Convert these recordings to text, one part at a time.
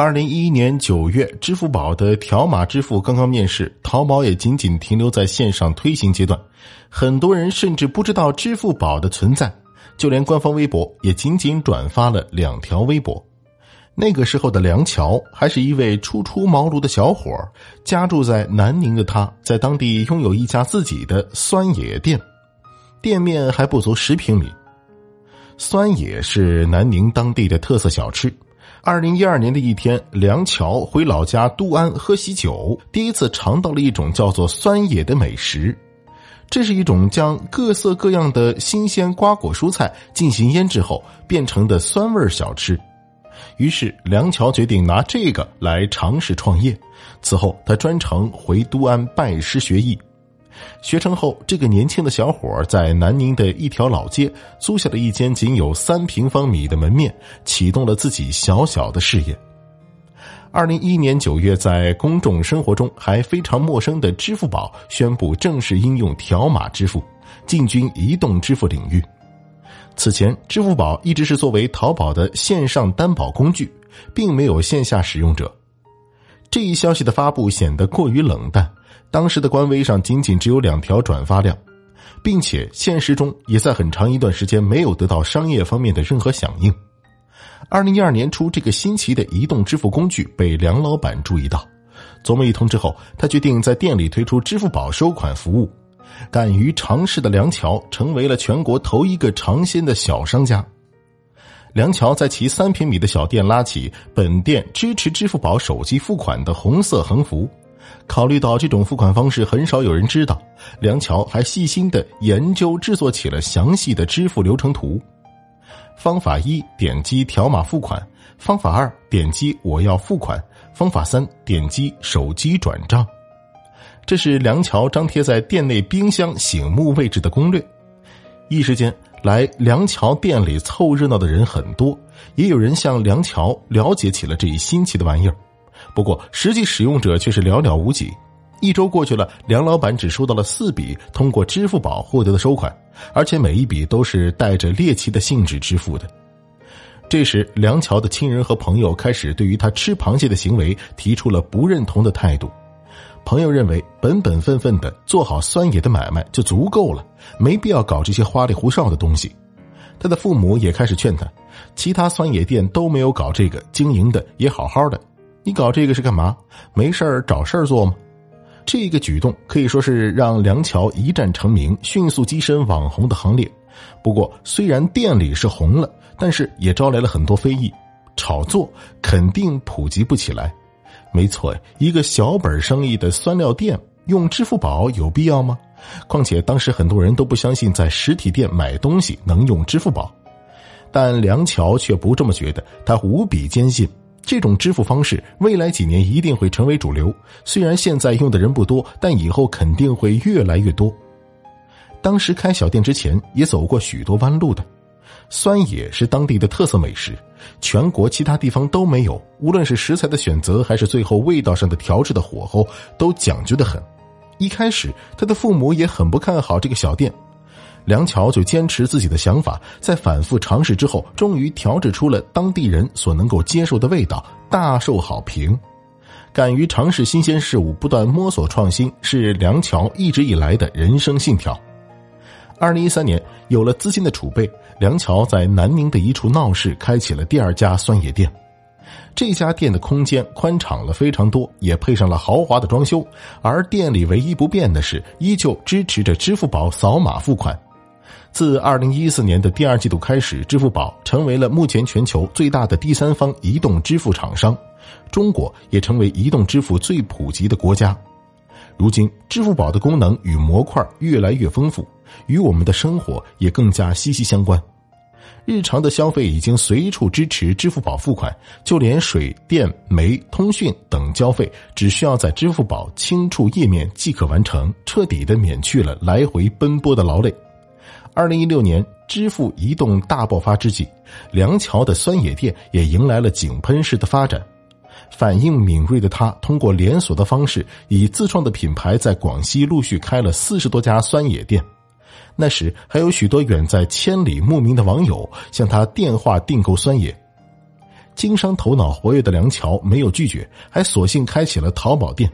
二零一一年九月，支付宝的条码支付刚刚面世，淘宝也仅仅停留在线上推行阶段，很多人甚至不知道支付宝的存在，就连官方微博也仅仅转发了两条微博。那个时候的梁桥还是一位初出茅庐的小伙家住在南宁的他，在当地拥有一家自己的酸野店，店面还不足十平米。酸野是南宁当地的特色小吃。二零一二年的一天，梁桥回老家都安喝喜酒，第一次尝到了一种叫做酸野的美食。这是一种将各色各样的新鲜瓜果蔬菜进行腌制后变成的酸味小吃。于是梁桥决定拿这个来尝试创业。此后，他专程回都安拜师学艺。学成后，这个年轻的小伙在南宁的一条老街租下了一间仅有三平方米的门面，启动了自己小小的事业。二零一一年九月，在公众生活中还非常陌生的支付宝宣布正式应用条码支付，进军移动支付领域。此前，支付宝一直是作为淘宝的线上担保工具，并没有线下使用者。这一消息的发布显得过于冷淡。当时的官微上仅仅只有两条转发量，并且现实中也在很长一段时间没有得到商业方面的任何响应。二零一二年初，这个新奇的移动支付工具被梁老板注意到，琢磨一通之后，他决定在店里推出支付宝收款服务。敢于尝试的梁桥成为了全国头一个尝鲜的小商家。梁桥在其三平米的小店拉起“本店支持支付宝手机付款”的红色横幅。考虑到这种付款方式很少有人知道，梁桥还细心的研究制作起了详细的支付流程图。方法一：点击条码付款；方法二：点击我要付款；方法三：点击手机转账。这是梁桥张贴在店内冰箱醒目位置的攻略。一时间，来梁桥店里凑热闹的人很多，也有人向梁桥了解起了这一新奇的玩意儿。不过，实际使用者却是寥寥无几。一周过去了，梁老板只收到了四笔通过支付宝获得的收款，而且每一笔都是带着猎奇的性质支付的。这时，梁桥的亲人和朋友开始对于他吃螃蟹的行为提出了不认同的态度。朋友认为，本本分分的做好酸野的买卖就足够了，没必要搞这些花里胡哨的东西。他的父母也开始劝他，其他酸野店都没有搞这个，经营的也好好的。你搞这个是干嘛？没事儿找事儿做吗？这个举动可以说是让梁桥一战成名、迅速跻身网红的行列。不过，虽然店里是红了，但是也招来了很多非议，炒作肯定普及不起来。没错，一个小本生意的酸料店用支付宝有必要吗？况且当时很多人都不相信在实体店买东西能用支付宝，但梁桥却不这么觉得，他无比坚信。这种支付方式未来几年一定会成为主流，虽然现在用的人不多，但以后肯定会越来越多。当时开小店之前也走过许多弯路的，酸野是当地的特色美食，全国其他地方都没有，无论是食材的选择还是最后味道上的调制的火候都讲究的很。一开始他的父母也很不看好这个小店。梁桥就坚持自己的想法，在反复尝试之后，终于调制出了当地人所能够接受的味道，大受好评。敢于尝试新鲜事物，不断摸索创新，是梁桥一直以来的人生信条。二零一三年，有了资金的储备，梁桥在南宁的一处闹市开启了第二家酸野店。这家店的空间宽敞了非常多，也配上了豪华的装修。而店里唯一不变的是，依旧支持着支付宝扫码付款。自二零一四年的第二季度开始，支付宝成为了目前全球最大的第三方移动支付厂商，中国也成为移动支付最普及的国家。如今，支付宝的功能与模块越来越丰富，与我们的生活也更加息息相关。日常的消费已经随处支持支付宝付款，就连水电煤、通讯等交费，只需要在支付宝轻触页面即可完成，彻底的免去了来回奔波的劳累。二零一六年，支付移动大爆发之际，梁桥的酸野店也迎来了井喷式的发展。反应敏锐的他，通过连锁的方式，以自创的品牌在广西陆续开了四十多家酸野店。那时，还有许多远在千里慕名的网友向他电话订购酸野。经商头脑活跃的梁桥没有拒绝，还索性开启了淘宝店。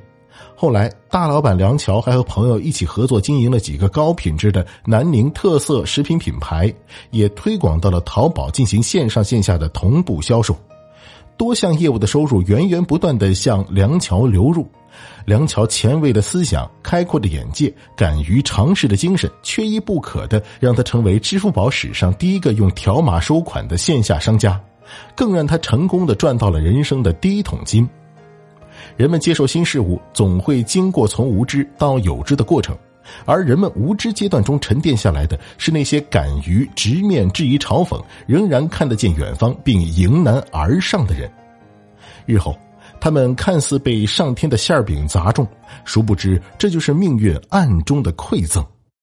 后来，大老板梁桥还和朋友一起合作经营了几个高品质的南宁特色食品品牌，也推广到了淘宝进行线上线下的同步销售。多项业务的收入源源不断的向梁桥流入。梁桥前卫的思想、开阔的眼界、敢于尝试的精神，缺一不可的让他成为支付宝史上第一个用条码收款的线下商家，更让他成功的赚到了人生的第一桶金。人们接受新事物，总会经过从无知到有知的过程，而人们无知阶段中沉淀下来的是那些敢于直面质疑、嘲讽，仍然看得见远方并迎难而上的人。日后。他们看似被上天的馅饼砸中，殊不知这就是命运暗中的馈赠。